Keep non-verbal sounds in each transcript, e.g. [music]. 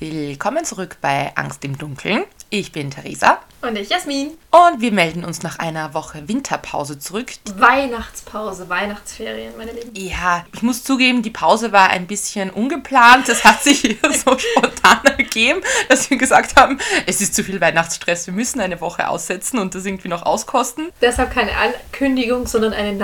Willkommen zurück bei Angst im Dunkeln. Ich bin Theresa. Und ich, Jasmin. Und wir melden uns nach einer Woche Winterpause zurück. Weihnachtspause, Weihnachtsferien, meine Lieben. Ja, ich muss zugeben, die Pause war ein bisschen ungeplant. Es hat sich [laughs] so spontan ergeben, dass wir gesagt haben, es ist zu viel Weihnachtsstress, wir müssen eine Woche aussetzen und das irgendwie noch auskosten. Deshalb keine Ankündigung, sondern eine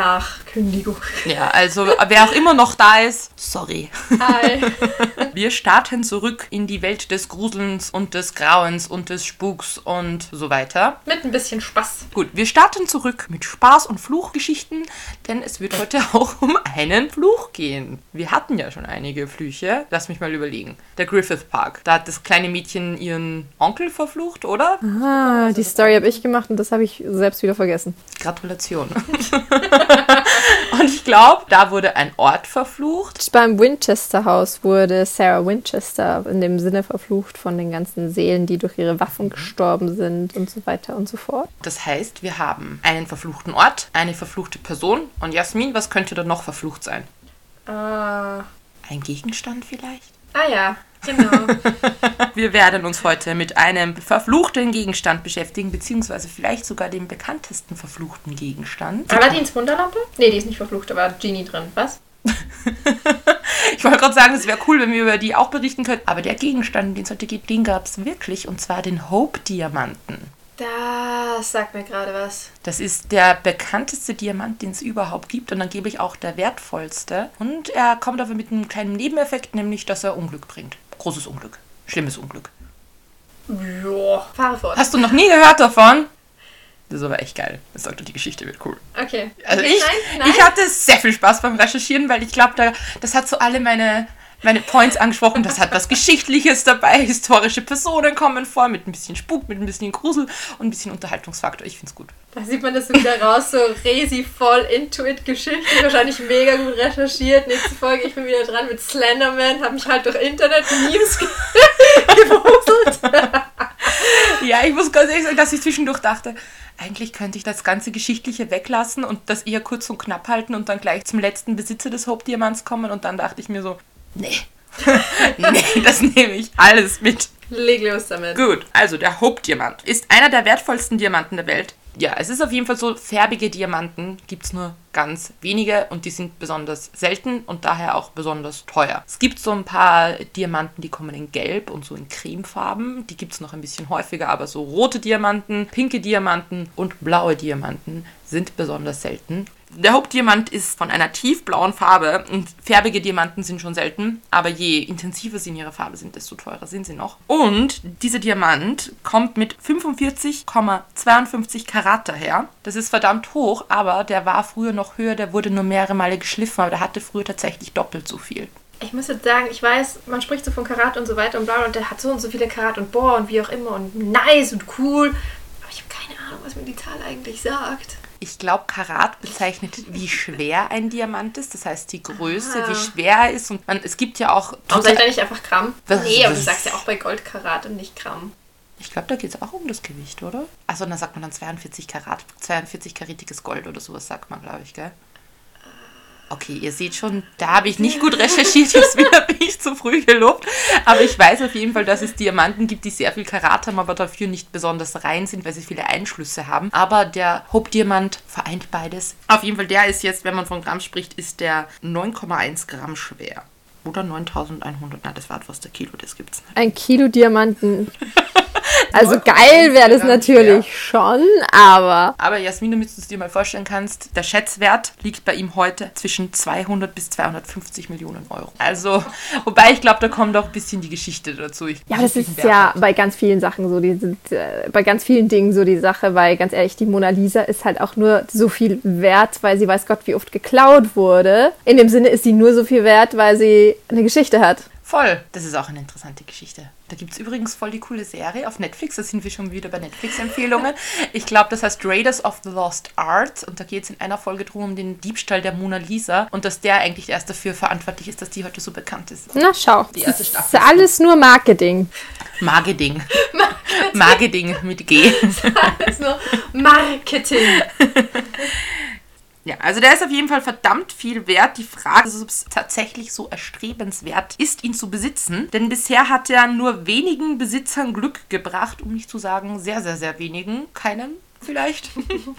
Nachkündigung. Ja, also wer auch immer noch da ist, sorry. Hi. [laughs] Wir starten zurück in die Welt des Gruselns und des Grauens und des Spuks und so weiter. Mit ein bisschen Spaß. Gut, wir starten zurück mit Spaß und Fluchgeschichten, denn es wird heute [laughs] auch um einen Fluch gehen. Wir hatten ja schon einige Flüche. Lass mich mal überlegen. Der Griffith Park. Da hat das kleine Mädchen ihren Onkel verflucht, oder? Ah, die Story habe ich gemacht und das habe ich selbst wieder vergessen. Gratulation. [laughs] [laughs] und ich glaube, da wurde ein Ort verflucht. Beim Winchester Haus wurde Sarah Winchester in dem Sinne verflucht von den ganzen Seelen, die durch ihre Waffen gestorben sind und so weiter und so fort. Das heißt, wir haben einen verfluchten Ort, eine verfluchte Person. Und Jasmin, was könnte da noch verflucht sein? Ah, Ein Gegenstand vielleicht? Ah ja, genau. [laughs] Wir werden uns heute mit einem verfluchten Gegenstand beschäftigen, beziehungsweise vielleicht sogar dem bekanntesten verfluchten Gegenstand. Aladins Wunderlampe? Nee, die ist nicht verflucht, war Genie drin. Was? [laughs] Ich wollte gerade sagen, es wäre cool, wenn wir über die auch berichten könnten. Aber der Gegenstand, den es heute geht, den gab es wirklich. Und zwar den Hope-Diamanten. Das sagt mir gerade was. Das ist der bekannteste Diamant, den es überhaupt gibt und angeblich auch der wertvollste. Und er kommt aber mit einem kleinen Nebeneffekt, nämlich, dass er Unglück bringt. Großes Unglück. Schlimmes Unglück. Ja. Fahre fort. Hast du noch nie gehört davon? Das ist aber echt geil. Das sagt doch, die Geschichte wird cool. Okay. Also ich, nein, nein. ich hatte sehr viel Spaß beim Recherchieren, weil ich glaube, da, das hat so alle meine, meine Points angesprochen. Das hat was Geschichtliches dabei. Historische Personen kommen vor, mit ein bisschen Spuk, mit ein bisschen Grusel und ein bisschen Unterhaltungsfaktor. Ich finde es gut. Da sieht man das so wieder raus, so Resi voll into it Geschichte, wahrscheinlich mega gut recherchiert. Nächste Folge, ich bin wieder dran mit Slenderman, habe mich halt durch Internet-Memes ge [laughs] gewuselt. Ja, ich muss ganz ehrlich sagen, dass ich zwischendurch dachte, eigentlich könnte ich das ganze Geschichtliche weglassen und das eher kurz und knapp halten und dann gleich zum letzten Besitzer des Hope-Diamants kommen. Und dann dachte ich mir so, nee, [laughs] nee, das nehme ich alles mit. Leg los damit. Gut, also der Hope-Diamant ist einer der wertvollsten Diamanten der Welt. Ja, es ist auf jeden Fall so, färbige Diamanten gibt es nur ganz wenige und die sind besonders selten und daher auch besonders teuer. Es gibt so ein paar Diamanten, die kommen in Gelb und so in Cremefarben. Die gibt es noch ein bisschen häufiger, aber so rote Diamanten, pinke Diamanten und blaue Diamanten sind besonders selten. Der Hauptdiamant ist von einer tiefblauen Farbe und färbige Diamanten sind schon selten, aber je intensiver sie in ihrer Farbe sind, desto teurer sind sie noch. Und dieser Diamant kommt mit 45,52 Karat daher. Das ist verdammt hoch, aber der war früher noch höher, der wurde nur mehrere Male geschliffen, aber der hatte früher tatsächlich doppelt so viel. Ich muss jetzt sagen, ich weiß, man spricht so von Karat und so weiter und bla und der hat so und so viele Karat und boah und wie auch immer und nice und cool. Aber ich habe keine Ahnung, was mir die Zahl eigentlich sagt. Ich glaube, Karat bezeichnet, wie schwer ein Diamant ist. Das heißt, die Größe, Ah. wie schwer er ist. Und man, es gibt ja auch. Warum sag ich da nicht einfach Gramm? Was- nee, aber du sagst ja auch bei Gold Karat und nicht Gramm. Ich glaube, da geht es auch um das Gewicht, oder? Also dann sagt man dann 42 Karat, 42 karatiges Gold oder sowas sagt man, glaube ich, gell? Okay, ihr seht schon, da habe ich nicht gut recherchiert, jetzt [laughs] wieder bin ich zu früh gelobt. Aber ich weiß auf jeden Fall, dass es Diamanten gibt, die sehr viel Karat haben, aber dafür nicht besonders rein sind, weil sie viele Einschlüsse haben. Aber der Hope-Diamant vereint beides. Auf jeden Fall, der ist jetzt, wenn man von Gramm spricht, ist der 9,1 Gramm schwer. Oder 9100, na, das war etwas der Kilo, das gibt's nicht. Ein Kilo Diamanten. [laughs] Also 9,1 geil wäre das natürlich schon, aber Aber Jasmin, damit du es dir mal vorstellen kannst, der Schätzwert liegt bei ihm heute zwischen 200 bis 250 Millionen Euro. Also, wobei ich glaube, da kommt auch ein bisschen die Geschichte dazu. Ich- ja, das ist ja bei ganz vielen Sachen so, die sind äh, bei ganz vielen Dingen so die Sache, weil ganz ehrlich, die Mona Lisa ist halt auch nur so viel wert, weil sie weiß Gott wie oft geklaut wurde. In dem Sinne ist sie nur so viel wert, weil sie eine Geschichte hat. Voll. Das ist auch eine interessante Geschichte. Da gibt es übrigens voll die coole Serie auf Netflix. Da sind wir schon wieder bei Netflix-Empfehlungen. Ich glaube, das heißt Raiders of the Lost Art. Und da geht es in einer Folge drum um den Diebstahl der Mona Lisa. Und dass der eigentlich erst dafür verantwortlich ist, dass die heute so bekannt ist. Na schau, Die erste [laughs] das Staffel ist alles nur Marketing. Marketing. Marketing mit G. Alles [laughs] nur Marketing. Ja, also der ist auf jeden Fall verdammt viel wert. Die Frage ist, ob es tatsächlich so erstrebenswert ist, ihn zu besitzen. Denn bisher hat er nur wenigen Besitzern Glück gebracht, um nicht zu sagen sehr, sehr, sehr wenigen. Keinen vielleicht.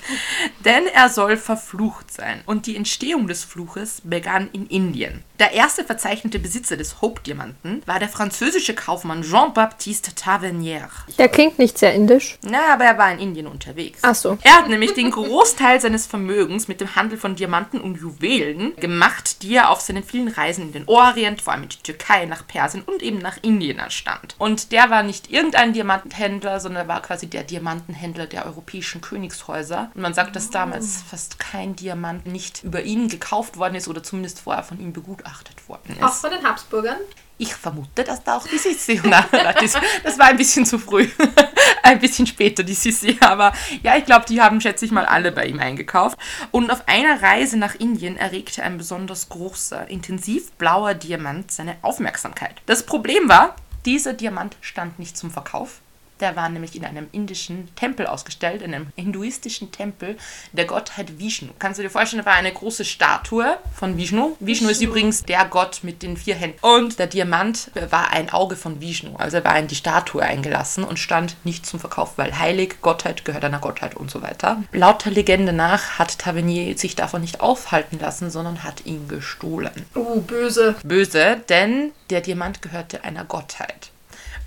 [laughs] Denn er soll verflucht sein. Und die Entstehung des Fluches begann in Indien. Der erste verzeichnete Besitzer des Hope-Diamanten war der französische Kaufmann Jean-Baptiste Tavernier. Der klingt nicht sehr indisch. Na, aber er war in Indien unterwegs. Ach so. Er hat nämlich den Großteil seines Vermögens mit dem Handel von Diamanten und Juwelen gemacht, die er auf seinen vielen Reisen in den Orient, vor allem in die Türkei, nach Persien und eben nach Indien erstand. Und der war nicht irgendein Diamantenhändler, sondern er war quasi der Diamantenhändler der europäischen Königshäuser. Und man sagt, dass damals fast kein Diamant nicht über ihn gekauft worden ist oder zumindest vorher von ihm begutachtet worden Auch ist. von den Habsburgern. Ich vermute, dass da auch die Sissi. Das, das war ein bisschen zu früh. [laughs] ein bisschen später die Sissi. Aber ja, ich glaube, die haben, schätze ich mal, alle bei ihm eingekauft. Und auf einer Reise nach Indien erregte ein besonders großer, intensiv blauer Diamant seine Aufmerksamkeit. Das Problem war, dieser Diamant stand nicht zum Verkauf. Der war nämlich in einem indischen Tempel ausgestellt, in einem hinduistischen Tempel der Gottheit Vishnu. Kannst du dir vorstellen, da war eine große Statue von Vishnu. Vishnu ist übrigens der Gott mit den vier Händen. Und der Diamant war ein Auge von Vishnu. Also er war in die Statue eingelassen und stand nicht zum Verkauf, weil heilig, Gottheit gehört einer Gottheit und so weiter. Laut der Legende nach hat Tavernier sich davon nicht aufhalten lassen, sondern hat ihn gestohlen Uh, böse. böse, denn der Diamant gehörte einer Gottheit.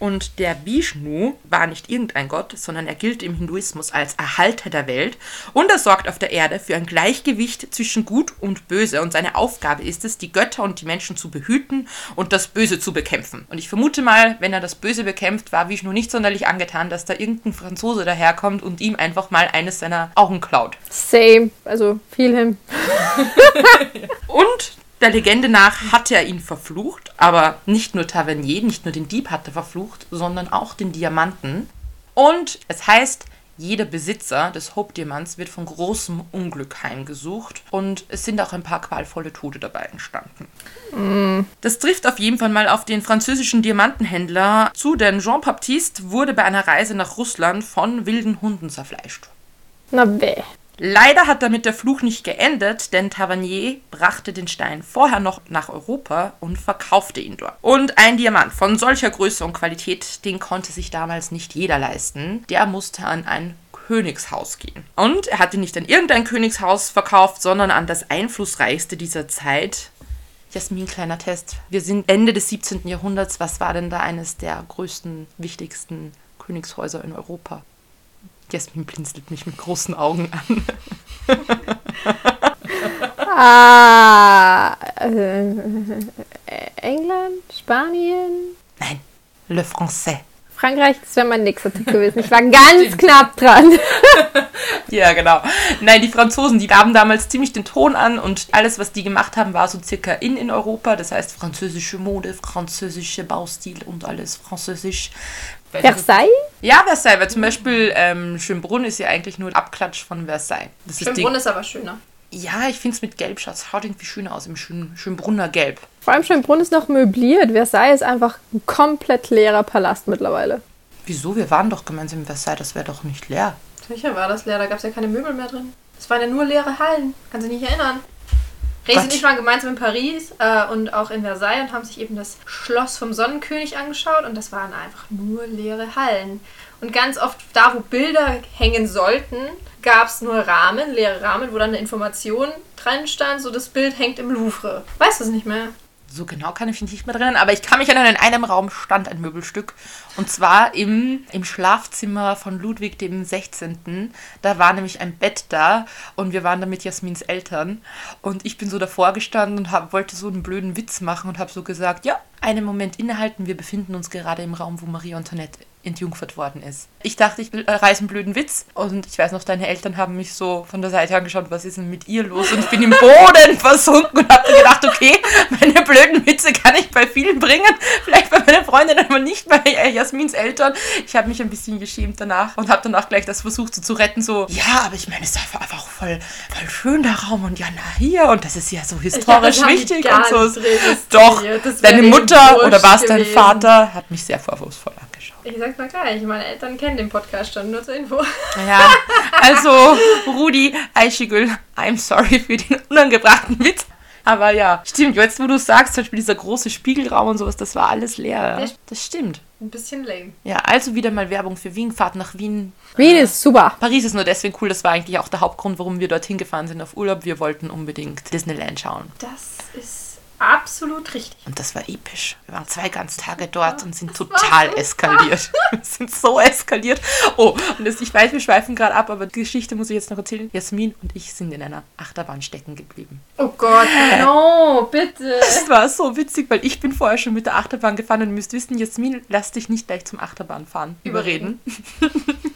Und der Vishnu war nicht irgendein Gott, sondern er gilt im Hinduismus als Erhalter der Welt und er sorgt auf der Erde für ein Gleichgewicht zwischen Gut und Böse und seine Aufgabe ist es, die Götter und die Menschen zu behüten und das Böse zu bekämpfen. Und ich vermute mal, wenn er das Böse bekämpft, war Vishnu nicht sonderlich angetan, dass da irgendein Franzose daherkommt und ihm einfach mal eines seiner Augen klaut. Same. Also viel hin. [laughs] Und der Legende nach hat er ihn verflucht, aber nicht nur Tavernier, nicht nur den Dieb hat er verflucht, sondern auch den Diamanten. Und es heißt, jeder Besitzer des Hope-Diamants wird von großem Unglück heimgesucht und es sind auch ein paar qualvolle Tode dabei entstanden. Das trifft auf jeden Fall mal auf den französischen Diamantenhändler zu, denn Jean-Baptiste wurde bei einer Reise nach Russland von wilden Hunden zerfleischt. Na weh. Leider hat damit der Fluch nicht geendet, denn Tavernier brachte den Stein vorher noch nach Europa und verkaufte ihn dort. Und ein Diamant von solcher Größe und Qualität, den konnte sich damals nicht jeder leisten. Der musste an ein Königshaus gehen. Und er hatte nicht an irgendein Königshaus verkauft, sondern an das einflussreichste dieser Zeit. Jasmin, kleiner Test. Wir sind Ende des 17. Jahrhunderts. Was war denn da eines der größten, wichtigsten Königshäuser in Europa? Jasmin blinzelt mich mit großen Augen an. Ah. Äh, England? Spanien? Nein, Le Français. Frankreich, das wäre mein nächster Tipp gewesen. Ich war [laughs] ganz knapp dran. [laughs] Ja, genau. Nein, die Franzosen, die gaben damals ziemlich den Ton an und alles, was die gemacht haben, war so circa in in Europa. Das heißt französische Mode, französische Baustil und alles französisch. Versailles? Ja, Versailles, weil zum Beispiel ähm, Schönbrunn ist ja eigentlich nur Abklatsch von Versailles. Das ist Schönbrunn ist aber schöner. ja, ich finde es mit Gelb schaut haut irgendwie schöner aus, im Schön, Schönbrunner Gelb. Vor allem Schönbrunn ist noch möbliert. Versailles ist einfach ein komplett leerer Palast mittlerweile. Wieso? Wir waren doch gemeinsam in Versailles, das wäre doch nicht leer. Sicher war das leer, da gab es ja keine Möbel mehr drin. Es waren ja nur leere Hallen. Kannst du dich nicht erinnern? Resi und ich waren gemeinsam in Paris äh, und auch in Versailles und haben sich eben das Schloss vom Sonnenkönig angeschaut und das waren einfach nur leere Hallen. Und ganz oft da, wo Bilder hängen sollten, gab es nur Rahmen, leere Rahmen, wo dann eine Information dran stand, so das Bild hängt im Louvre. Weißt du es nicht mehr? So genau kann ich mich nicht mehr erinnern, aber ich kann mich erinnern, in einem Raum stand ein Möbelstück. Und zwar im, im Schlafzimmer von Ludwig dem 16. Da war nämlich ein Bett da und wir waren da mit Jasmins Eltern. Und ich bin so davor gestanden und hab, wollte so einen blöden Witz machen und habe so gesagt, ja, einen Moment innehalten, wir befinden uns gerade im Raum, wo Marie Antoinette entjungfert worden ist. Ich dachte, ich reiße einen blöden Witz und ich weiß noch, deine Eltern haben mich so von der Seite angeschaut, was ist denn mit ihr los? Und ich bin im Boden [laughs] versunken und habe gedacht, okay, meine blöden Witze kann ich bei vielen bringen, vielleicht bei meiner Freundin, aber nicht bei Jasmins Eltern. Ich habe mich ein bisschen geschämt danach und habe danach gleich das versucht so zu retten, so, ja, aber ich meine, es ist einfach einfach auch voll, voll schön der Raum und ja, na hier und das ist ja so historisch die wichtig und so. Doch, deine Mutter oder war es dein. Vater hat mich sehr vorwurfsvoll angeschaut. Sag's mal gleich, meine Eltern kennen den Podcast schon, nur zur Info. Ja, also Rudi, Eichigül, I'm sorry für den unangebrachten Witz. Aber ja, stimmt, jetzt wo du sagst, zum Beispiel dieser große Spiegelraum und sowas, das war alles leer. Das stimmt. Ein bisschen lame. Ja, also wieder mal Werbung für Wien, Fahrt nach Wien. Wien ist super. Paris ist nur deswegen cool, das war eigentlich auch der Hauptgrund, warum wir dorthin gefahren sind auf Urlaub. Wir wollten unbedingt Disneyland schauen. Das ist absolut richtig. Und das war episch. Wir waren zwei ganze Tage dort und sind total eskaliert. [laughs] Wir sind so eskaliert. Oh, und das, ich weiß, wir schweifen gerade ab, aber die Geschichte muss ich jetzt noch erzählen. Jasmin und ich sind in einer Achterbahn stecken geblieben. Oh Gott, no, bitte. [laughs] Das war so witzig, weil ich bin vorher schon mit der Achterbahn gefahren und ihr müsst wissen, Jasmin, lass dich nicht gleich zum Achterbahnfahren überreden. [laughs]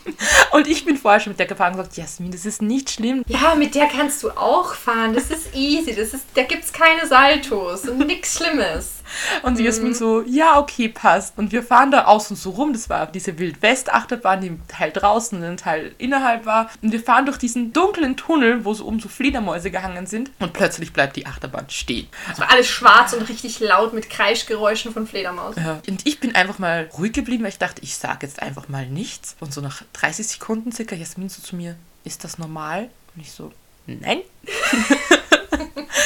und ich bin vorher schon mit der gefahren und gesagt, Jasmin, das ist nicht schlimm. Ja, mit der kannst du auch fahren. Das ist easy. Das ist, da gibt's keine Saltos und nichts Schlimmes. Und die Jasmin so, ja, okay, passt. Und wir fahren da außen so rum. Das war diese Wild-West-Achterbahn, die ein Teil draußen und ein Teil innerhalb war. Und wir fahren durch diesen dunklen Tunnel, wo so um so Fledermäuse gehangen sind. Und plötzlich bleibt die Achterbahn stehen. Es war alles schwarz und richtig laut mit Kreischgeräuschen von Fledermaus. Ja. Und ich bin einfach mal ruhig geblieben, weil ich dachte, ich sage jetzt einfach mal nichts. Und so nach 30 Sekunden circa, Jasmin so zu mir, ist das normal? Und ich so, nein. [laughs]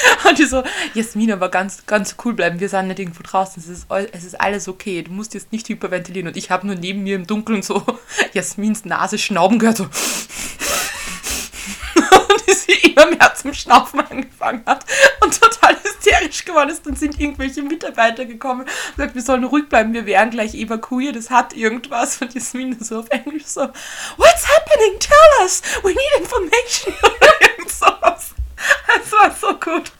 [laughs] Und die so, Jasmin, aber ganz, ganz cool bleiben. Wir sind nicht irgendwo draußen. Es ist, es ist alles okay. Du musst jetzt nicht hyperventilieren. Und ich habe nur neben mir im Dunkeln so [laughs] Jasmins Nase schnauben gehört. So. [laughs] Und die sie immer mehr zum Schnaufen angefangen hat und total hysterisch geworden ist. Dann sind irgendwelche Mitarbeiter gekommen und gesagt, wir sollen ruhig bleiben, wir werden gleich evakuiert, es hat irgendwas. Und Jasmin so auf Englisch so, What's happening? Tell us! We need information! Irgend sowas. [laughs] Das war so gut.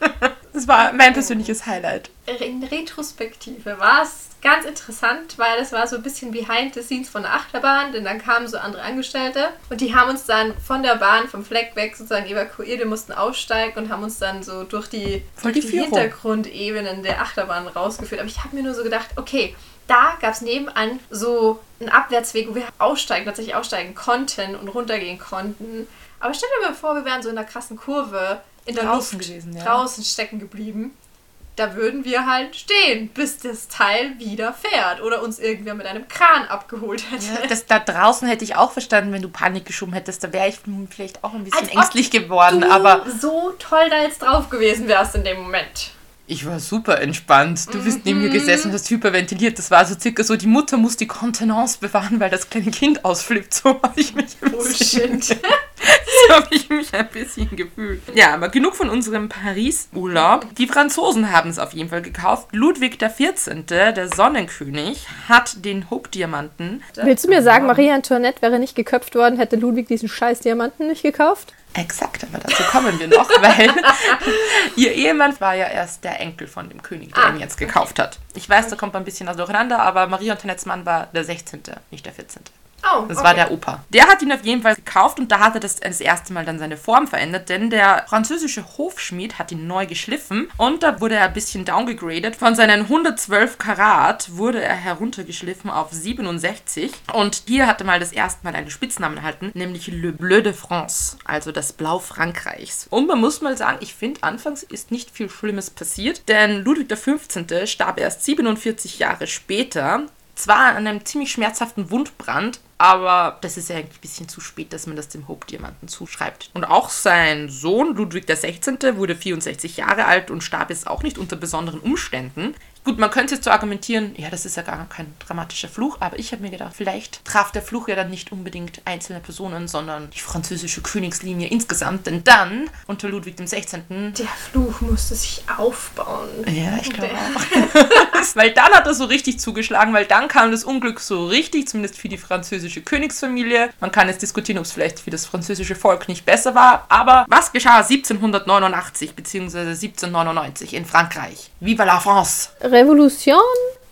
Das war mein persönliches Highlight. In Retrospektive war es ganz interessant, weil es war so ein bisschen behind the scenes von der Achterbahn, denn dann kamen so andere Angestellte und die haben uns dann von der Bahn, vom Fleck weg sozusagen evakuiert. Wir mussten aussteigen und haben uns dann so durch die, durch die die. Hintergrundebenen der Achterbahn rausgeführt. Aber ich habe mir nur so gedacht, okay, da gab es nebenan so einen Abwärtsweg, wo wir aussteigen, tatsächlich aussteigen konnten und runtergehen konnten. Aber stell dir mal vor, wir wären so in einer krassen Kurve in der Draußen Luft gewesen, ja. draußen stecken geblieben. Da würden wir halt stehen, bis das Teil wieder fährt oder uns irgendwer mit einem Kran abgeholt hätte. Ja, das da draußen hätte ich auch verstanden, wenn du Panik geschoben hättest. Da wäre ich vielleicht auch ein bisschen Als ängstlich geworden. Aber so toll da jetzt drauf gewesen wärst in dem Moment. Ich war super entspannt. Du bist neben mir gesessen und hast hyperventiliert. Das war so circa so, die Mutter muss die Kontenance bewahren, weil das kleine Kind ausflippt. So habe ich mich ein bisschen, Bullshit. [laughs] so habe ich mich ein bisschen gefühlt. Ja, aber genug von unserem Paris-Urlaub. Die Franzosen haben es auf jeden Fall gekauft. Ludwig XIV., der Sonnenkönig, hat den Hope-Diamanten. Willst du mir sagen, Marie Antoinette wäre nicht geköpft worden, hätte Ludwig diesen scheiß Diamanten nicht gekauft? Exakt, aber dazu kommen wir noch, [laughs] weil ihr Ehemann war ja erst der Enkel von dem König, der Ah, ihn jetzt gekauft hat. Ich weiß, da kommt man ein bisschen was durcheinander, aber Marie Antoinettes Mann war der 16., nicht der 14. Oh, Das okay. war der Opa. Der hat ihn auf jeden Fall gekauft und da hat er das, das erste Mal dann seine Form verändert, denn der französische Hofschmied hat ihn neu geschliffen und da wurde er ein bisschen downgegradet. Von seinen 112 Karat wurde er heruntergeschliffen auf 67 und hier hatte mal das erste Mal einen Spitznamen erhalten, nämlich Le Bleu de France, also das Blau Frankreichs. Und man muss mal sagen, ich finde, anfangs ist nicht viel Schlimmes passiert, denn Ludwig XV. starb erst 47 Jahre später zwar an einem ziemlich schmerzhaften Wundbrand, aber das ist ja ein bisschen zu spät, dass man das dem Hope-Diamanten zuschreibt. Und auch sein Sohn Ludwig XVI. wurde 64 Jahre alt und starb jetzt auch nicht unter besonderen Umständen. Gut, man könnte jetzt so argumentieren, ja, das ist ja gar kein dramatischer Fluch, aber ich habe mir gedacht, vielleicht traf der Fluch ja dann nicht unbedingt einzelne Personen, sondern die französische Königslinie insgesamt, denn dann, unter Ludwig XVI., Der Fluch musste sich aufbauen. ja, ich glaube auch. [laughs] [laughs] weil dann hat er so richtig zugeschlagen, weil dann kam das Unglück so richtig, zumindest für die französische Königsfamilie. Man kann jetzt diskutieren, ob es vielleicht für das französische Volk nicht besser war. Aber was geschah 1789 bzw. 1799 in Frankreich? Viva la France! Revolution?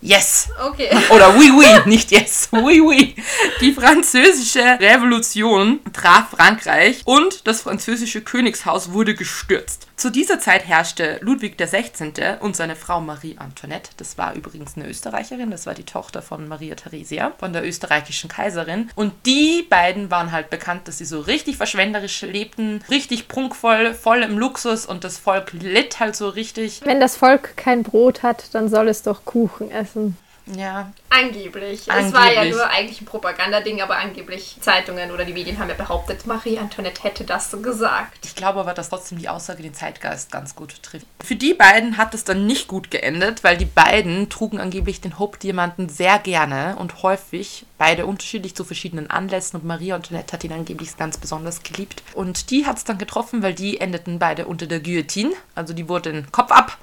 Yes! Okay. [laughs] Oder oui, oui, nicht yes, oui, oui. Die französische Revolution traf Frankreich und das französische Königshaus wurde gestürzt. Zu dieser Zeit herrschte Ludwig XVI. und seine Frau Marie Antoinette. Das war übrigens eine Österreicherin, das war die Tochter von Maria Theresia, von der österreichischen Kaiserin. Und die beiden waren halt bekannt, dass sie so richtig verschwenderisch lebten, richtig prunkvoll, voll im Luxus und das Volk litt halt so richtig. Wenn das Volk kein Brot hat, dann soll es doch Kuchen essen. Ja. Angeblich. Es war ja Angeblich. nur eigentlich ein Propagandading, aber angeblich Zeitungen oder die Medien haben ja behauptet, Marie Antoinette hätte das so gesagt. Ich glaube aber, dass trotzdem die Aussage den Zeitgeist ganz gut trifft. Für die beiden hat es dann nicht gut geendet, weil die beiden trugen angeblich den Hope-Diamanten sehr gerne und häufig, beide unterschiedlich zu verschiedenen Anlässen und Marie Antoinette hat ihn angeblich ganz besonders geliebt. Und die hat es dann getroffen, weil die endeten beide unter der Guillotine, also die wurden Kopf ab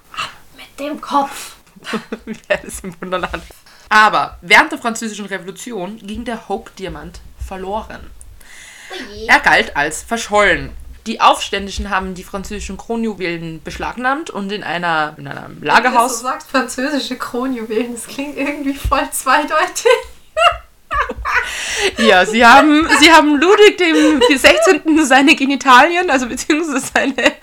Mit dem Kopf. [laughs] Wie das im Wunderland? Aber während der Französischen Revolution ging der Hope-Diamant verloren. Er galt als verschollen. Die Aufständischen haben die französischen Kronjuwelen beschlagnahmt und in, einer, in einem Wenn du Lagerhaus. so sagst, französische Kronjuwelen, das klingt irgendwie voll zweideutig. Ja, sie haben, sie haben Ludwig dem 16. seine Genitalien, also beziehungsweise seine.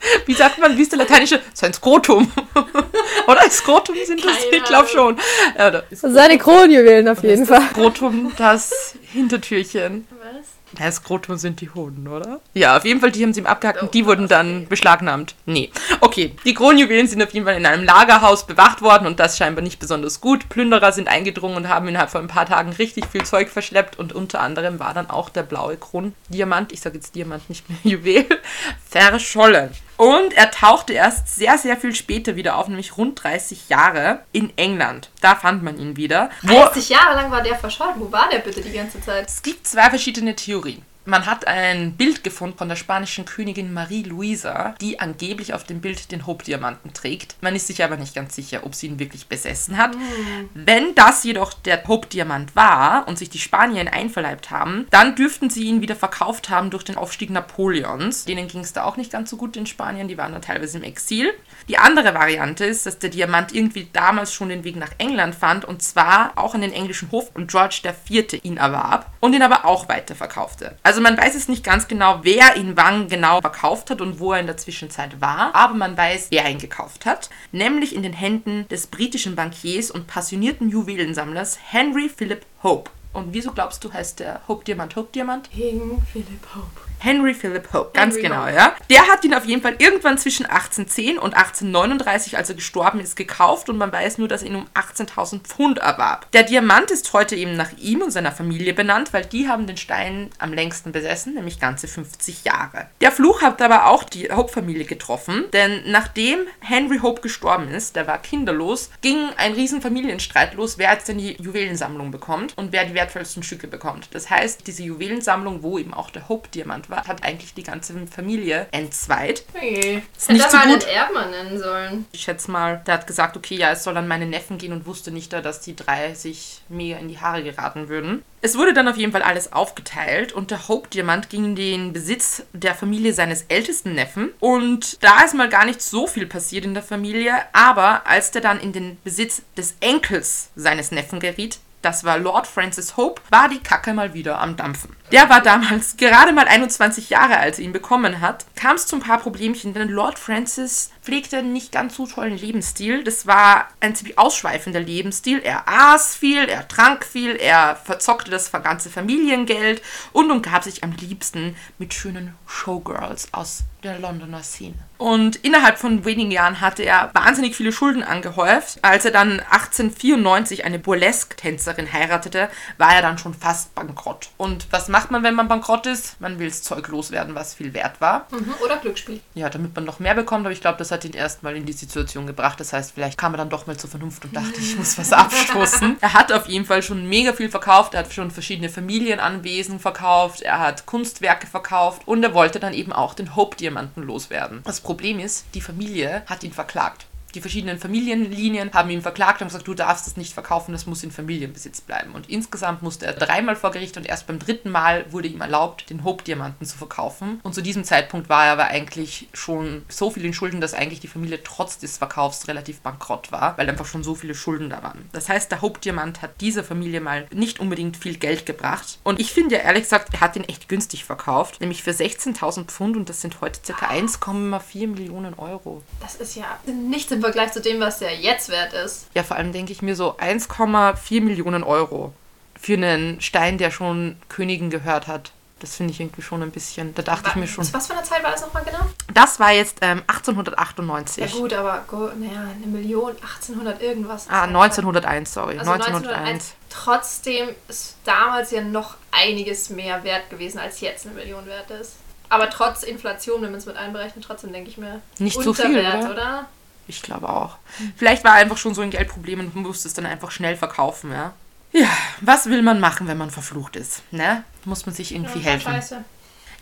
[laughs] Wie sagt man, wie ist der lateinische? Sein Skrotum. [laughs] Oder Skrotum sind das? Keine Ich glaube schon. Ja, Seine Kronjuwelen auf jeden Fall. Skrotum das [laughs] Hintertürchen? Was? Das Skrotum sind die Hoden, oder? Ja, auf jeden Fall, die haben sie ihm abgehackt und die Oh, wurden dann beschlagnahmt. Nee. Okay, die Kronjuwelen sind auf jeden Fall in einem Lagerhaus bewacht worden und das scheinbar nicht besonders gut. Plünderer sind eingedrungen und haben innerhalb von ein paar Tagen richtig viel Zeug verschleppt und unter anderem war dann auch der blaue Krondiamant, ich sage jetzt Diamant, nicht mehr Juwel, verschollen. Und er tauchte erst sehr, sehr viel später wieder auf, nämlich rund 30 Jahre in England. Da fand man ihn wieder. Wo 30 Jahre lang war der verschollen. Wo war der bitte die ganze Zeit? es gibt zwei verschiedene Theorien. Man hat ein Bild gefunden von der spanischen Königin Marie Luisa, die angeblich auf dem Bild den Hope-Diamanten trägt. Man ist sich aber nicht ganz sicher, ob sie ihn wirklich besessen hat. Wenn das jedoch der Hope-Diamant war und sich die Spanier ihn einverleibt haben, dann dürften sie ihn wieder verkauft haben durch den Aufstieg Napoleons. Denen ging es da auch nicht ganz so gut in Spanien, die waren da teilweise im Exil. Die andere Variante ist, dass der Diamant irgendwie damals schon den Weg nach England fand und zwar auch an den englischen Hof und George IV. ihn erwarb und ihn aber auch weiterverkaufte. Also man weiß es nicht ganz genau, wer ihn wann genau verkauft hat und wo er in der Zwischenzeit war, aber man weiß, wer ihn gekauft hat, nämlich in den Händen des britischen Bankiers und passionierten Juwelensammlers Henry Philip Hope. Und wieso glaubst du, heißt der Hope-Diamant Hope-Diamant? King Philip Hope. Henry Philip Hope, ganz Henry genau, Hope. ja. Der hat ihn auf jeden Fall irgendwann zwischen 1810 und 1839, als er gestorben ist, gekauft und man weiß nur, dass er ihn um 18.000 Pfund erwarb. Der Diamant ist heute eben nach ihm und seiner Familie benannt, weil die haben den Stein am längsten besessen, nämlich ganze 50 Jahre. Der Fluch hat aber auch die Hope-Familie getroffen, denn nachdem Henry Hope gestorben ist, der war kinderlos, ging ein riesen Familienstreit los, wer jetzt denn die Juwelensammlung bekommt und wer die wertvollsten Stücke bekommt. Das heißt, diese Juwelensammlung, wo eben auch der Hope-Diamant war, hat eigentlich die ganze Familie entzweit. Okay. Ist Hätte nicht er so mal gut. den Erbmann nennen sollen. Ich schätze mal, der hat gesagt, okay, ja, es soll an meine Neffen gehen und wusste nicht, da, dass die drei sich mega in die Haare geraten würden. Es wurde dann auf jeden Fall alles aufgeteilt und der Hope-Diamant ging in den Besitz der Familie seines ältesten Neffen. Und da ist mal gar nicht so viel passiert in der Familie, aber als der dann in den Besitz des Enkels seines Neffen geriet, das war Lord Francis Hope, war die Kacke mal wieder am Dampfen. Der war damals gerade mal 21 Jahre, als er ihn bekommen hat. Kam es zu ein paar Problemchen, denn Lord Francis pflegte einen nicht ganz so tollen Lebensstil. Das war ein ziemlich ausschweifender Lebensstil. Er aß viel, er trank viel, er verzockte das ganze Familiengeld und umgab sich am liebsten mit schönen Showgirls aus der Londoner Szene. Und innerhalb von wenigen Jahren hatte er wahnsinnig viele Schulden angehäuft. Als er dann 1894 eine Burlesque-Tänzerin heiratete, war er dann schon fast bankrott. Und was macht man, wenn man bankrott ist? Man will das Zeug loswerden, was viel wert war. Mhm. Oder Glücksspiel. Ja, damit man noch mehr bekommt, aber ich glaube, das hat ihn erstmal in die Situation gebracht. Das heißt, vielleicht kam er dann doch mal zur Vernunft und dachte, ich muss was [laughs] abstoßen. er hat auf jeden Fall schon mega viel verkauft. Er hat schon verschiedene Familienanwesen verkauft. Er hat Kunstwerke verkauft und er wollte dann eben auch den Hope-Diamanten loswerden. Das Problem ist, die Familie hat ihn verklagt. Die verschiedenen Familienlinien haben ihn verklagt und gesagt, du darfst es nicht verkaufen, das muss in Familienbesitz bleiben. Und insgesamt musste er dreimal vor Gericht und erst beim dritten Mal wurde ihm erlaubt, den Hope-Diamanten zu verkaufen. Und zu diesem Zeitpunkt war er aber eigentlich schon so viel in Schulden, dass eigentlich die Familie trotz des Verkaufs relativ bankrott war, weil einfach schon so viele Schulden da waren. Das heißt, der Hope-Diamant hat dieser Familie mal nicht unbedingt viel Geld gebracht. Und ich finde ja ehrlich gesagt, er hat ihn echt günstig verkauft, nämlich für 16.000 Pfund und das sind heute ca. 1,4 Millionen Euro. Das ist ja nichts im Vergleich zu dem, was der jetzt wert ist. Ja, vor allem denke ich mir so 1,4 Millionen Euro für einen Stein, der schon Königen gehört hat. Das finde ich irgendwie schon ein bisschen, da dachte ich mir schon. Zu was für einer Zeit war das nochmal genau? Das war jetzt ähm, 1898. Ja gut, aber naja, eine Million, 1800 irgendwas. Ah, 1901, sorry. Also 1901. 1901. Trotzdem ist damals ja noch einiges mehr wert gewesen, als jetzt eine Million wert ist. Aber trotz Inflation, wenn man es mit einberechnet, trotzdem denke ich mir, Nicht so viel, oder? oder? Ich glaube auch. Vielleicht war einfach schon so ein Geldproblem und musste es dann einfach schnell verkaufen, ja. Ja, was will man machen, wenn man verflucht ist? Ne? Muss man sich irgendwie Ja, helfen. Scheiße.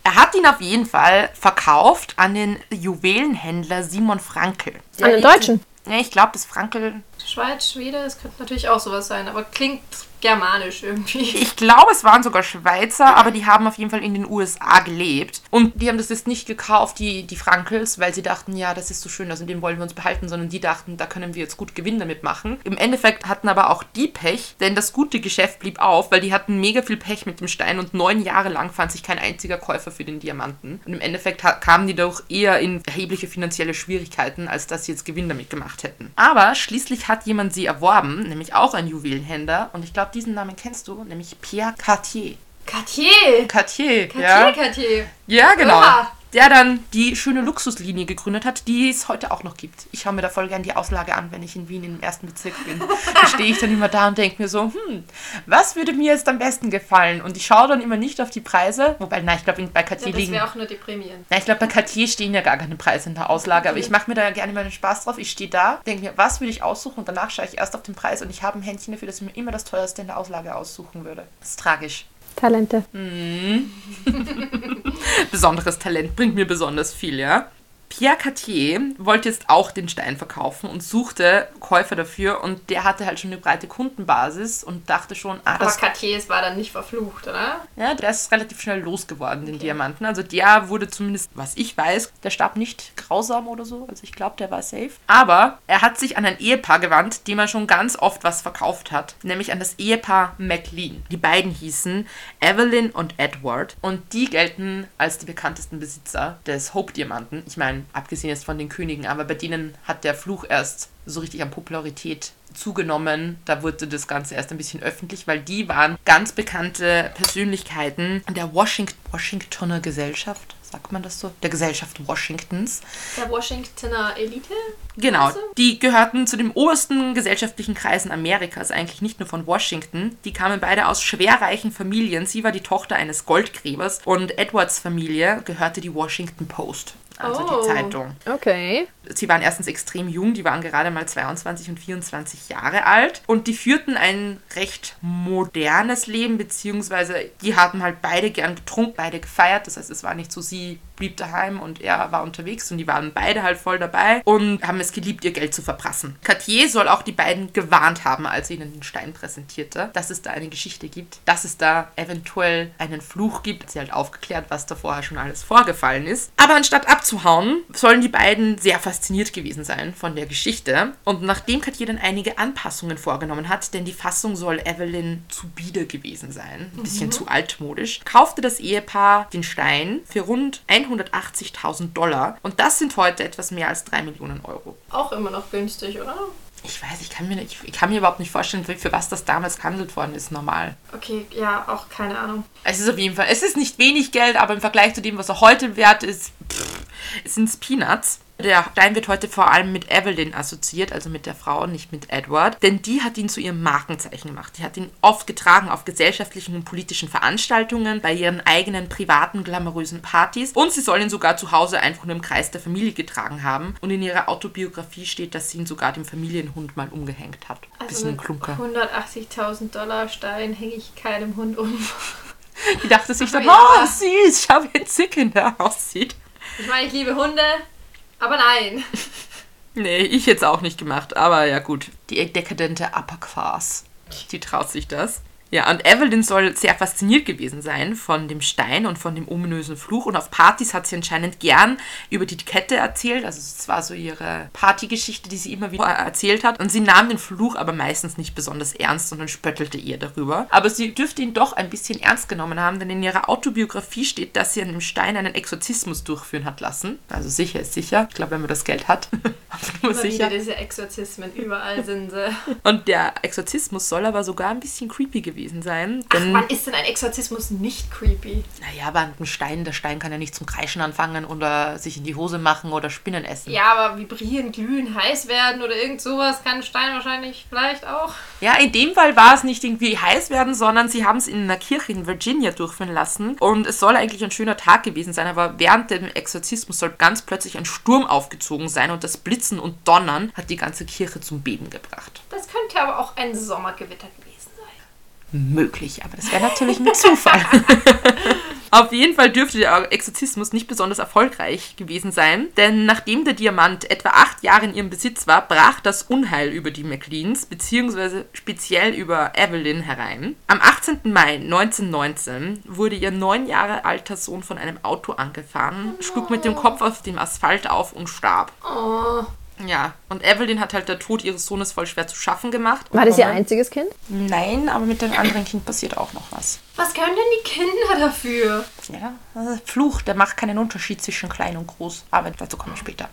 Er hat ihn auf jeden Fall verkauft an den Juwelenhändler Simon Frankel. An den Deutschen. Ja, ich glaube, das Frankel. Schweiz, Schwede, das könnte natürlich auch sowas sein, aber klingt germanisch irgendwie. Ich glaube, es waren sogar Schweizer, aber die haben auf jeden Fall in den USA gelebt. Und die haben das jetzt nicht gekauft, die, die Frankels, weil sie dachten, ja, das ist so schön, also den wollen wir uns behalten, sondern die dachten, da können wir jetzt gut Gewinn damit machen. Im Endeffekt hatten aber auch die Pech, denn das gute Geschäft blieb auf, weil die hatten mega viel Pech mit dem Stein und neun Jahre lang fand sich kein einziger Käufer für den Diamanten. Und im Endeffekt kamen die doch eher in erhebliche finanzielle Schwierigkeiten, als dass sie jetzt Gewinn damit gemacht hätten. Aber schließlich hat jemand sie erworben, nämlich auch ein Juwelenhändler. Und ich glaube, diesen Namen kennst du, nämlich Pierre Cartier. Cartier! Cartier, Cartier, ja. Cartier. Ja, genau. Oha. Der dann die schöne Luxuslinie gegründet hat, die es heute auch noch gibt. Ich schaue mir da voll gern die Auslage an, wenn ich in Wien im ersten Bezirk bin. Da stehe ich dann immer da und denke mir so, hm, was würde mir jetzt am besten gefallen? Und ich schaue dann immer nicht auf die Preise, wobei, nein, ich glaube, bei Cartier Ja, das liegen. wäre auch nur deprimierend. Na, ich glaube, bei Cartier stehen ja gar keine Preise in der Auslage, aber ich mache mir da gerne mal den Spaß drauf. Ich stehe da, denke mir, was würde ich aussuchen und danach schaue ich erst auf den Preis und ich habe ein Händchen dafür, dass ich mir immer das teuerste in der Auslage aussuchen würde. Das ist tragisch. Talente. [laughs] besonderes Talent, bringt mir besonders viel, ja. Pierre Cartier wollte jetzt auch den Stein verkaufen und suchte Käufer dafür und der hatte halt schon eine breite Kundenbasis und dachte schon, ah, Aber das, Cartier war dann nicht verflucht, oder? ja, der ist relativ schnell losgeworden, den Diamanten. Also der wurde zumindest, was ich weiß, der starb nicht grausam oder so. Also ich glaube, der war safe. Aber er hat sich an ein Ehepaar gewandt, dem er schon ganz oft was verkauft hat. Nämlich an das Ehepaar McLean. Die beiden hießen Evelyn und Edward. Und die gelten als die bekanntesten Besitzer des Hope-Diamanten. Ich meine, abgesehen jetzt von den Königen, aber bei denen hat der Fluch erst so richtig an Popularität zugenommen. Da wurde das Ganze erst ein bisschen öffentlich, weil die waren ganz bekannte Persönlichkeiten der Washington, Washingtoner Gesellschaft. Sagt man das so? Der Gesellschaft Washingtons. Der Washingtoner Elite? Genau, Also? die gehörten zu den obersten gesellschaftlichen Kreisen Amerikas, eigentlich nicht nur von Washington. Die kamen beide aus schwerreichen Familien. Sie war die Tochter eines Goldgräbers und Edwards Familie gehörte die Washington Post, also Oh. die Zeitung. Okay. Sie waren erstens extrem jung, die waren gerade mal 22 und 24 Jahre alt und die führten ein recht modernes Leben, beziehungsweise die hatten halt beide gern getrunken, beide gefeiert. Das heißt, es war nicht so, sie blieb daheim und er war unterwegs und die waren beide halt voll dabei und haben es geliebt, ihr Geld zu verprassen. Cartier soll auch die beiden gewarnt haben, als er ihnen den Stein präsentierte, dass es da eine Geschichte gibt, dass es da eventuell einen Fluch gibt. Sie halt aufgeklärt, was da vorher schon alles vorgefallen ist. Aber anstatt abzuhauen, sollen die beiden sehr fasziniert gewesen sein von der Geschichte. Und nachdem Cartier dann einige Anpassungen vorgenommen hat, denn die Fassung soll Evelyn zu bieder gewesen sein, ein bisschen zu altmodisch, kaufte das Ehepaar den Stein für rund 180.000 Dollar. Und das sind heute etwas mehr als 3 Millionen Euro. Auch immer noch günstig, oder? Ich weiß, ich kann mir, nicht, ich kann mir überhaupt nicht vorstellen, für, für was das damals gehandelt worden ist, normal. Okay, ja, auch keine Ahnung. Es ist auf jeden Fall, es ist nicht wenig Geld, aber im Vergleich zu dem, was er heute wert ist, pff, sind es Peanuts. Der Stein wird heute vor allem mit Evelyn assoziiert, also mit der Frau, nicht mit Edward, denn die hat ihn zu ihrem Markenzeichen gemacht. Die hat ihn oft getragen auf gesellschaftlichen und politischen Veranstaltungen, bei ihren eigenen privaten, glamourösen Partys und sie soll ihn sogar zu Hause einfach nur im Kreis der Familie getragen haben. Und in ihrer Autobiografie steht, dass sie ihn sogar dem Familienhund mal umgehängt hat. Also Bisschen Klunker. 180.000 Dollar Stein hänge ich keinem Hund um. Die dachte sich [laughs] dann, Ja. oh süß, schau wie entzückend er aussieht. Ich meine, ich liebe Hunde, aber nein. [laughs] Nee, ich jetzt auch nicht gemacht, aber ja gut. Die dekadente Upper Class, die traut sich das. Ja, und Evelyn soll sehr fasziniert gewesen sein von dem Stein und von dem ominösen Fluch. Und auf Partys hat sie anscheinend gern über die Kette erzählt. Also es war so ihre Partygeschichte, die sie immer wieder erzählt hat. Und sie nahm den Fluch aber meistens nicht besonders ernst, sondern spöttelte ihr darüber. Aber sie dürfte ihn doch ein bisschen ernst genommen haben, denn in ihrer Autobiografie steht, dass sie an dem Stein einen Exorzismus durchführen hat lassen. Also sicher ist sicher. Ich glaube, wenn man das Geld hat. [laughs] [laughs] Sicher. wieder diese Exorzismen, überall sind sie. Und der Exorzismus soll aber sogar ein bisschen creepy gewesen sein. Ach, Denn, wann ist denn ein Exorzismus nicht creepy? naja, aber ein Stein, der Stein kann ja nicht zum Kreischen anfangen oder sich in die Hose machen oder Spinnen essen. Ja, aber vibrieren, glühen, heiß werden oder irgend sowas kann ein Stein wahrscheinlich vielleicht auch. Ja, in dem Fall war es nicht irgendwie heiß werden, sondern sie haben es in einer Kirche in Virginia durchführen lassen. Und es soll eigentlich ein schöner Tag gewesen sein, aber während dem Exorzismus soll ganz plötzlich ein Sturm aufgezogen sein und das Blitzen und Donnern hat die ganze Kirche zum Beben gebracht. Das könnte aber auch ein Sommergewitter gewesen sein. Möglich, aber das wäre natürlich ein Zufall. [laughs] Auf jeden Fall dürfte der Exorzismus nicht besonders erfolgreich gewesen sein, denn nachdem der Diamant etwa acht Jahre in ihrem Besitz war, brach das Unheil über die McLeans, beziehungsweise speziell über Evelyn herein. Am 18. Mai 1919 wurde ihr neun Jahre alter Sohn von einem Auto angefahren, schlug mit dem Kopf auf dem Asphalt auf und starb. Oh, Ja, und Evelyn hat halt der Tod ihres Sohnes voll schwer zu schaffen gemacht. War das ihr einziges Kind? Nein, aber mit dem anderen Kind passiert auch noch was. was können denn die Kinder dafür? Ja, also Fluch, der macht keinen Unterschied zwischen klein und groß. Aber dazu komme ich später.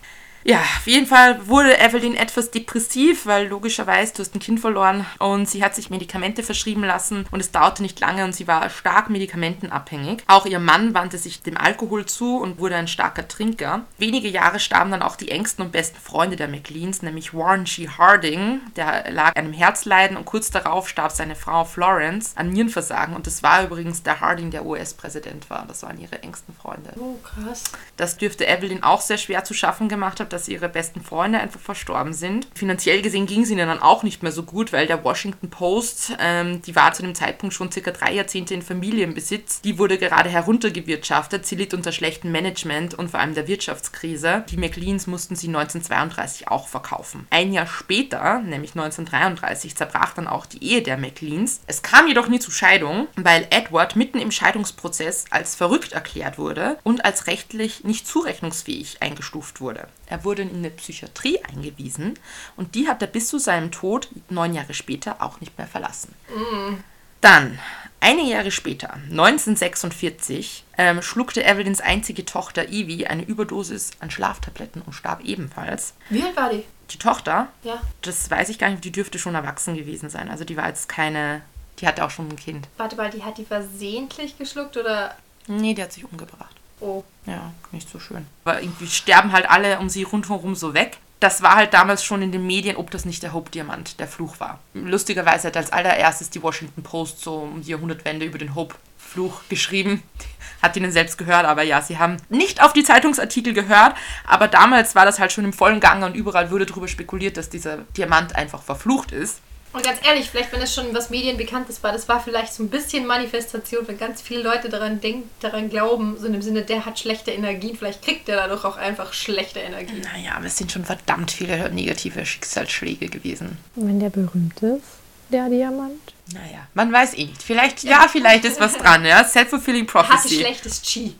Ja, auf jeden Fall wurde Evelyn etwas depressiv, weil logischerweise du hast ein Kind verloren und sie hat sich Medikamente verschrieben lassen und es dauerte nicht lange und sie war stark medikamentenabhängig. Auch ihr Mann wandte sich dem Alkohol zu und wurde ein starker Trinker. Wenige Jahre starben dann auch die engsten und besten Freunde der McLeans, nämlich Warren G. Harding, der lag einem Herzleiden und kurz darauf starb seine Frau Florence an Nierenversagen und das war übrigens der Harding, der US-Präsident war. Das waren ihre engsten Freunde. Oh, krass. Das dürfte Evelyn auch sehr schwer zu schaffen gemacht haben, dass ihre besten Freunde einfach verstorben sind. Finanziell gesehen ging es ihnen dann auch nicht mehr so gut, weil der Washington Post, ähm, die war zu dem Zeitpunkt schon circa drei Jahrzehnte in Familienbesitz, die wurde gerade heruntergewirtschaftet. Sie litt unter schlechtem Management und vor allem der Wirtschaftskrise. Die McLeans mussten sie 1932 auch verkaufen. Ein Jahr später, nämlich 1933, zerbrach dann auch die Ehe der McLeans. Es kam jedoch nie zur Scheidung, weil Edward mitten im Scheidungsprozess als verrückt erklärt wurde und als rechtlich nicht zurechnungsfähig eingestuft wurde. Er wurde in eine Psychiatrie eingewiesen und die hat er bis zu seinem Tod neun Jahre später auch nicht mehr verlassen. Dann, einige Jahre später, 1946, ähm, schluckte Evelyns einzige Tochter Evie eine Überdosis an Schlaftabletten und starb ebenfalls. Wie alt war die? Die Tochter, Ja. das weiß ich gar nicht, die dürfte schon erwachsen gewesen sein. Also die war jetzt keine, die hatte auch schon ein Kind. Warte mal, die hat die versehentlich geschluckt oder. Nee, die hat sich umgebracht. Oh. Ja, nicht so schön. Aber irgendwie sterben halt alle um sie rundherum so weg. Das war halt damals schon in den Medien, ob das nicht der Hope-Diamant, der Fluch war. Lustigerweise hat als allererstes die Washington Post so um die Jahrhundertwende über den Hope-Fluch geschrieben. [laughs] Hat ihnen selbst gehört, aber ja, sie haben nicht auf die Zeitungsartikel gehört, aber damals war das halt schon im vollen Gange und überall wurde darüber spekuliert, dass dieser Diamant einfach verflucht ist. Und ganz ehrlich, vielleicht, wenn es schon was Medienbekanntes war, das war vielleicht so ein bisschen Manifestation, wenn ganz viele Leute daran denken, daran glauben, so in dem Sinne, der hat schlechte Energien, vielleicht kriegt der dadurch auch einfach schlechte Energien. Naja, aber es sind schon verdammt viele negative Schicksalsschläge gewesen. Wenn der berühmt ist, der Diamant. Naja, man weiß eh nicht. Vielleicht, ja, vielleicht ist was dran, ja. Self-fulfilling Hatte prophecy. schlechtes Chi.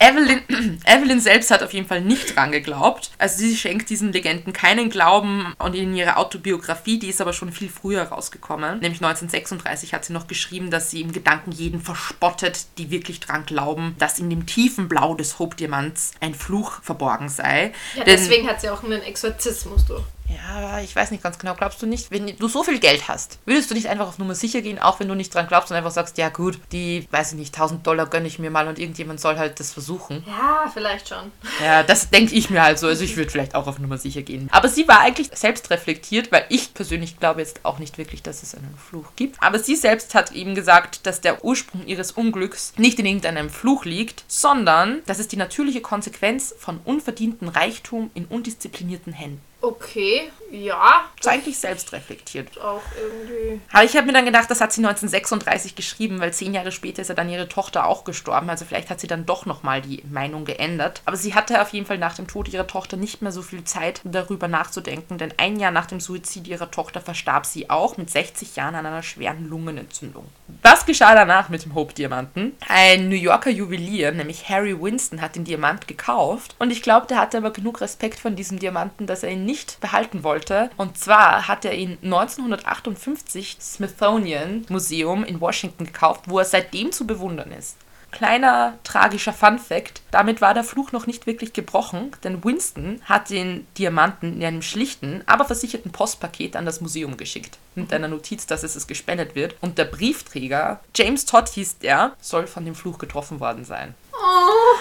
Evelyn, [clears throat] Evelyn selbst hat auf jeden Fall nicht dran geglaubt. Also sie schenkt diesen Legenden keinen Glauben und in ihrer Autobiografie, die ist aber schon viel früher rausgekommen, nämlich 1936 hat sie noch geschrieben, dass sie im Gedanken jeden verspottet, die wirklich dran glauben, dass in dem tiefen Blau des Hope-Diamants ein Fluch verborgen sei. Ja, Denn- deswegen hat sie auch einen Exorzismus durch. Ja, ich weiß nicht ganz genau. Glaubst du nicht, wenn du so viel Geld hast, würdest du nicht einfach auf Nummer sicher gehen, auch wenn du nicht dran glaubst und einfach sagst, ja gut, die, weiß ich nicht, 1000 Dollar gönne ich mir mal und irgendjemand soll halt das versuchen. Ja, vielleicht schon. Ja, das denke ich mir halt so. Also ich würde vielleicht auch auf Nummer sicher gehen. Aber sie war eigentlich selbst reflektiert, weil ich persönlich glaube jetzt auch nicht wirklich, dass es einen Fluch gibt. Aber sie selbst hat eben gesagt, dass der Ursprung ihres Unglücks nicht in irgendeinem Fluch liegt, sondern dass es die natürliche Konsequenz von unverdienten Reichtum in undisziplinierten Händen. Okay, ja. Ist eigentlich selbst reflektiert. Auch irgendwie. Aber ich habe mir dann gedacht, das hat sie 1936 geschrieben, weil zehn Jahre später ist ja dann ihre Tochter auch gestorben. Also vielleicht hat sie dann doch nochmal die Meinung geändert. Aber sie hatte auf jeden Fall nach dem Tod ihrer Tochter nicht mehr so viel Zeit, darüber nachzudenken. Denn ein Jahr nach dem Suizid ihrer Tochter verstarb sie auch mit 60 Jahren an einer schweren Lungenentzündung. Was geschah danach mit dem Hope-Diamanten? Ein New Yorker Juwelier, nämlich Harry Winston, hat den Diamant gekauft. Und ich glaube, der hatte aber genug Respekt von diesem Diamanten, dass er ihn nicht behalten wollte. Und zwar hat er ihn 1958 Smithsonian Museum in Washington gekauft, wo er seitdem zu bewundern ist. Kleiner tragischer Fun Fact: Damit war der Fluch noch nicht wirklich gebrochen, denn Winston hat den Diamanten in einem schlichten, aber versicherten Postpaket an das Museum geschickt. Mit einer Notiz, dass es es gespendet wird. Und der Briefträger, James Todd hieß der, soll von dem Fluch getroffen worden sein. Oh,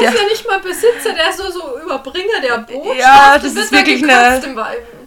der ist Ja. nicht mal Besitzer, der ist so, so Überbringer der Botschaft. Ja, das ist wirklich eine-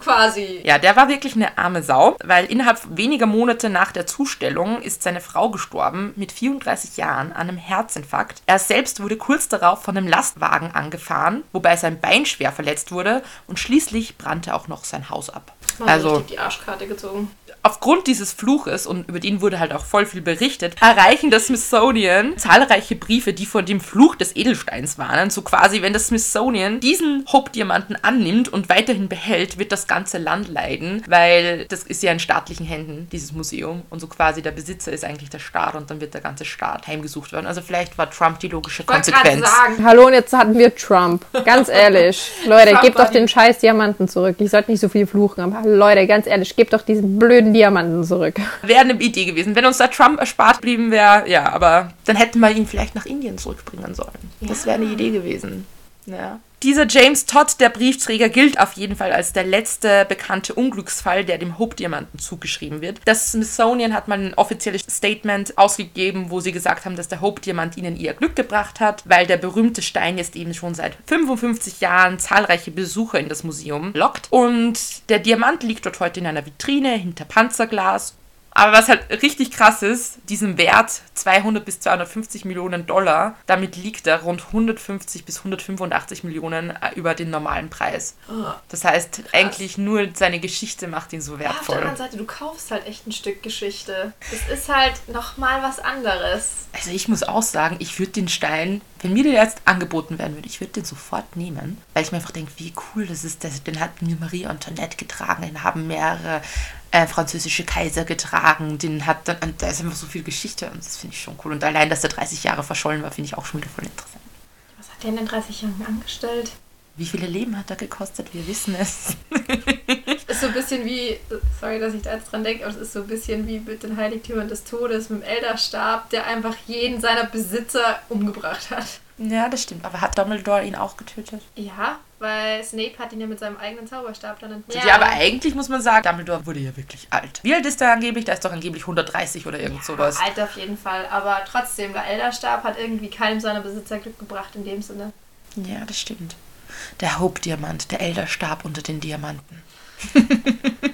Quasi. Ja, der war wirklich eine arme Sau, weil innerhalb weniger Monate nach der Zustellung ist seine Frau gestorben mit 34 Jahren an einem Herzinfarkt. Er selbst wurde kurz darauf von einem Lastwagen angefahren, wobei sein Bein schwer verletzt wurde und schließlich brannte auch noch sein Haus ab. So Also die Arschkarte gezogen. Aufgrund dieses Fluches, und über den wurde halt auch voll viel berichtet, erreichen das Smithsonian zahlreiche Briefe, die vor dem Fluch des Edelsteins warnen. So quasi, wenn das Smithsonian diesen Hope-Diamanten annimmt und weiterhin behält, wird das ganze Land leiden, weil das ist ja in staatlichen Händen, dieses Museum. Und so quasi der Besitzer ist eigentlich der Staat und dann wird der ganze Staat heimgesucht werden. Also vielleicht war Trump die logische Ich wollte gerade Konsequenz. sagen, Hallo, und jetzt hatten wir Trump. Ganz [laughs] ehrlich. Leute, Trump gebt doch den scheiß Diamanten zurück. Ich sollte nicht so viel fluchen, aber Leute, ganz ehrlich, gebt doch diesen blöden Diamanten zurück. Wäre eine Idee gewesen. Wenn uns der Trump erspart blieben wäre, ja, aber dann hätten wir ihn vielleicht nach Indien zurückbringen sollen. Das wäre eine Idee gewesen. Ja. Dieser James Todd, der Briefträger, gilt auf jeden Fall als der letzte bekannte Unglücksfall, der dem Hope-Diamanten zugeschrieben wird. Das Smithsonian hat mal ein offizielles Statement ausgegeben, wo sie gesagt haben, dass der Hope-Diamant ihnen ihr Glück gebracht hat, weil der berühmte Stein jetzt eben schon seit 55 Jahren zahlreiche Besucher in das Museum lockt. Und der Diamant liegt dort heute in einer Vitrine hinter Panzerglas aber was halt richtig krass ist, diesen Wert 200 bis 250 Millionen Dollar, damit liegt er rund 150 bis 185 Millionen äh, über den normalen Preis. Das heißt, eigentlich nur seine Geschichte macht ihn so ja, auf der wertvoll. anderen Seite, du kaufst halt echt ein Stück Geschichte. Das ist halt nochmal was anderes. Also ich muss auch sagen, ich würde den Stein, wenn mir der jetzt angeboten werden würde, ich würde den sofort nehmen, weil ich mir einfach denke, wie cool das ist. Den hat mir Marie Antoinette getragen, den haben mehrere äh, französische Kaiser getragen, den hat dann, und da ist einfach so viel Geschichte und das finde ich schon cool. Und allein, dass der 30 Jahre verschollen war, finde ich auch schon wieder voll interessant. Was hat der in den 30 Jahren angestellt? Wie viele Leben hat er gekostet? Wir wissen es. [laughs] Ist so ein bisschen wie, sorry, dass ich da jetzt dran denke, aber es ist so ein bisschen wie mit den Heiligtümern des Todes, mit dem Elderstab, der einfach jeden seiner Besitzer umgebracht hat. Ja, das stimmt. Aber hat Dumbledore ihn auch getötet? Ja, weil Snape hat ihn ja mit seinem eigenen Zauberstab dann entdeckt. Ja, aber eigentlich muss man sagen, Dumbledore wurde ja wirklich alt. Wie alt ist er angeblich? Da ist doch angeblich 130 oder irgend sowas. Alt auf jeden Fall, aber trotzdem, der Elderstab hat irgendwie keinem seiner Besitzer Glück gebracht in dem Sinne. Ja, das stimmt. Der Hope-Diamant, der Elderstab unter den Diamanten. [laughs]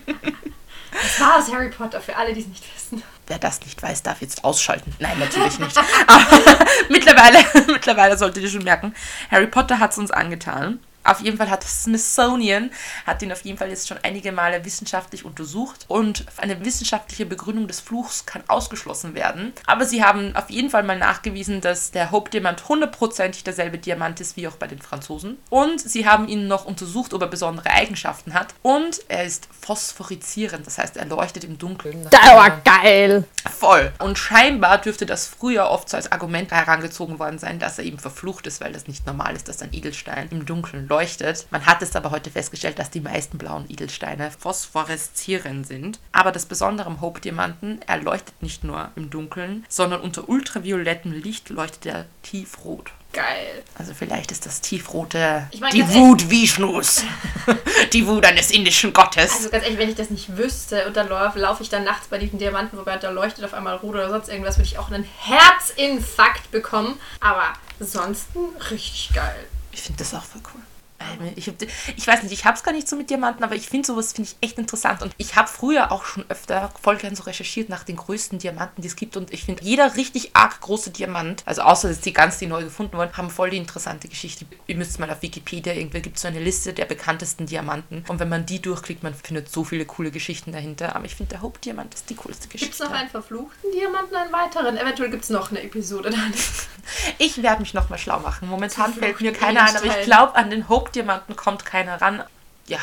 Das war aus Harry Potter, für alle, die es nicht wissen. Wer das nicht weiß, darf jetzt ausschalten. Nein, natürlich nicht. Aber [laughs] mittlerweile, [laughs] mittlerweile solltet ihr schon merken, Harry Potter hat es uns angetan. Auf jeden Fall hat Smithsonian hat ihn auf jeden Fall jetzt schon einige Male wissenschaftlich untersucht und eine wissenschaftliche Begründung des Fluchs kann ausgeschlossen werden. Aber sie haben auf jeden Fall mal nachgewiesen, dass der Hope-Diamant hundertprozentig derselbe Diamant ist wie auch bei den Franzosen. Und sie haben ihn noch untersucht, ob er besondere Eigenschaften hat. Und er ist phosphorizierend, das heißt, er leuchtet im Dunkeln. Das war geil. Voll. Und scheinbar dürfte das früher oft so als Argument herangezogen worden sein, dass er eben verflucht ist, weil das nicht normal ist, dass ein Edelstein im Dunkeln leuchtet. Man hat es aber heute festgestellt, dass die meisten blauen Edelsteine phosphoreszierend sind. Aber das Besondere am Hope-Diamanten, er leuchtet nicht nur im Dunkeln, sondern unter ultraviolettem Licht leuchtet er tiefrot. Geil. Also vielleicht ist das tiefrote Ich mein, die Wut Vishnus. [laughs] die Wut eines indischen Gottes. Also ganz ehrlich, wenn ich das nicht wüsste und dann laufe lauf ich dann nachts bei diesem Diamanten und da leuchtet auf einmal rot oder sonst irgendwas, würde ich auch einen Herzinfarkt bekommen. Aber ansonsten richtig geil. Ich finde das auch voll cool. Ich, hab, ich weiß nicht, ich habe es gar nicht so mit Diamanten, aber ich finde sowas finde ich echt interessant. Und ich habe früher auch schon öfter voll gern so recherchiert nach den größten Diamanten, die es gibt. Und ich finde, jeder richtig arg große Diamant, also außer dass die ganz, die neu gefunden wurden, haben voll die interessante Geschichte. Ihr müsst mal auf Wikipedia, irgendwer gibt so eine Liste der bekanntesten Diamanten. Und wenn man die durchklickt, man findet so viele coole Geschichten dahinter. Aber ich finde, der Hope-Diamant ist die coolste Gibt es Geschichte. noch einen verfluchten Diamanten, einen weiteren? Eventuell gibt es noch eine Episode dann. [laughs] Ich werde mich nochmal schlau machen. Momentan fällt mir keiner ein, aber ich glaube, an den Hope-Diamanten kommt keiner ran. Ja.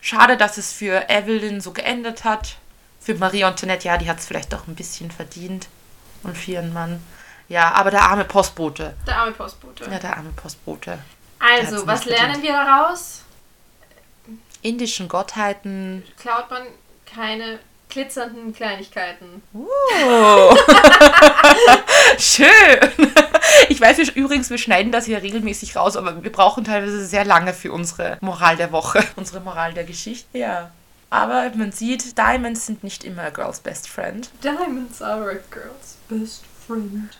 Schade, dass es für Evelyn so geendet hat. Für Marie Antoinette, ja, die hat es vielleicht doch ein bisschen verdient. Und für ihren Mann. Ja, aber der arme Postbote. Der arme Postbote. Ja, der arme Postbote. Also, was lernen wir daraus? Indischen Gottheiten. Klaut man keine glitzernden Kleinigkeiten. Oh. [laughs] Schön. Ich weiß wir, übrigens, wir schneiden das hier regelmäßig raus, aber wir brauchen teilweise sehr lange für unsere Moral der Woche, [laughs] unsere Moral der Geschichte. Ja. Aber man sieht, Diamonds sind nicht immer a girl's best friend. Diamonds are a girl's best friend.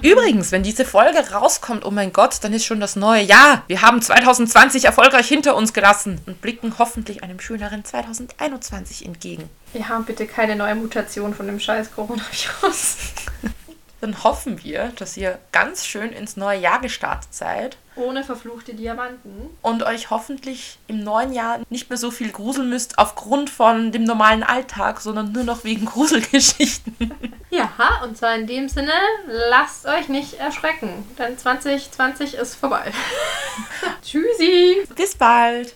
Übrigens, wenn diese Folge rauskommt, oh mein Gott, dann ist schon das neue Jahr. Wir haben 2020 erfolgreich hinter uns gelassen und blicken hoffentlich einem schöneren 2021 entgegen. Wir haben bitte keine neue Mutation von dem scheiß Coronavirus. [laughs] Dann hoffen wir, dass ihr ganz schön ins neue Jahr gestartet seid Ohne verfluchte Diamanten. und euch hoffentlich im neuen Jahr nicht mehr so viel gruseln müsst aufgrund von dem normalen Alltag, sondern nur noch wegen [laughs] Gruselgeschichten. [laughs] Ja, und zwar in dem Sinne, lasst euch nicht erschrecken, denn 2020 ist vorbei. [laughs] Tschüssi! Bis bald!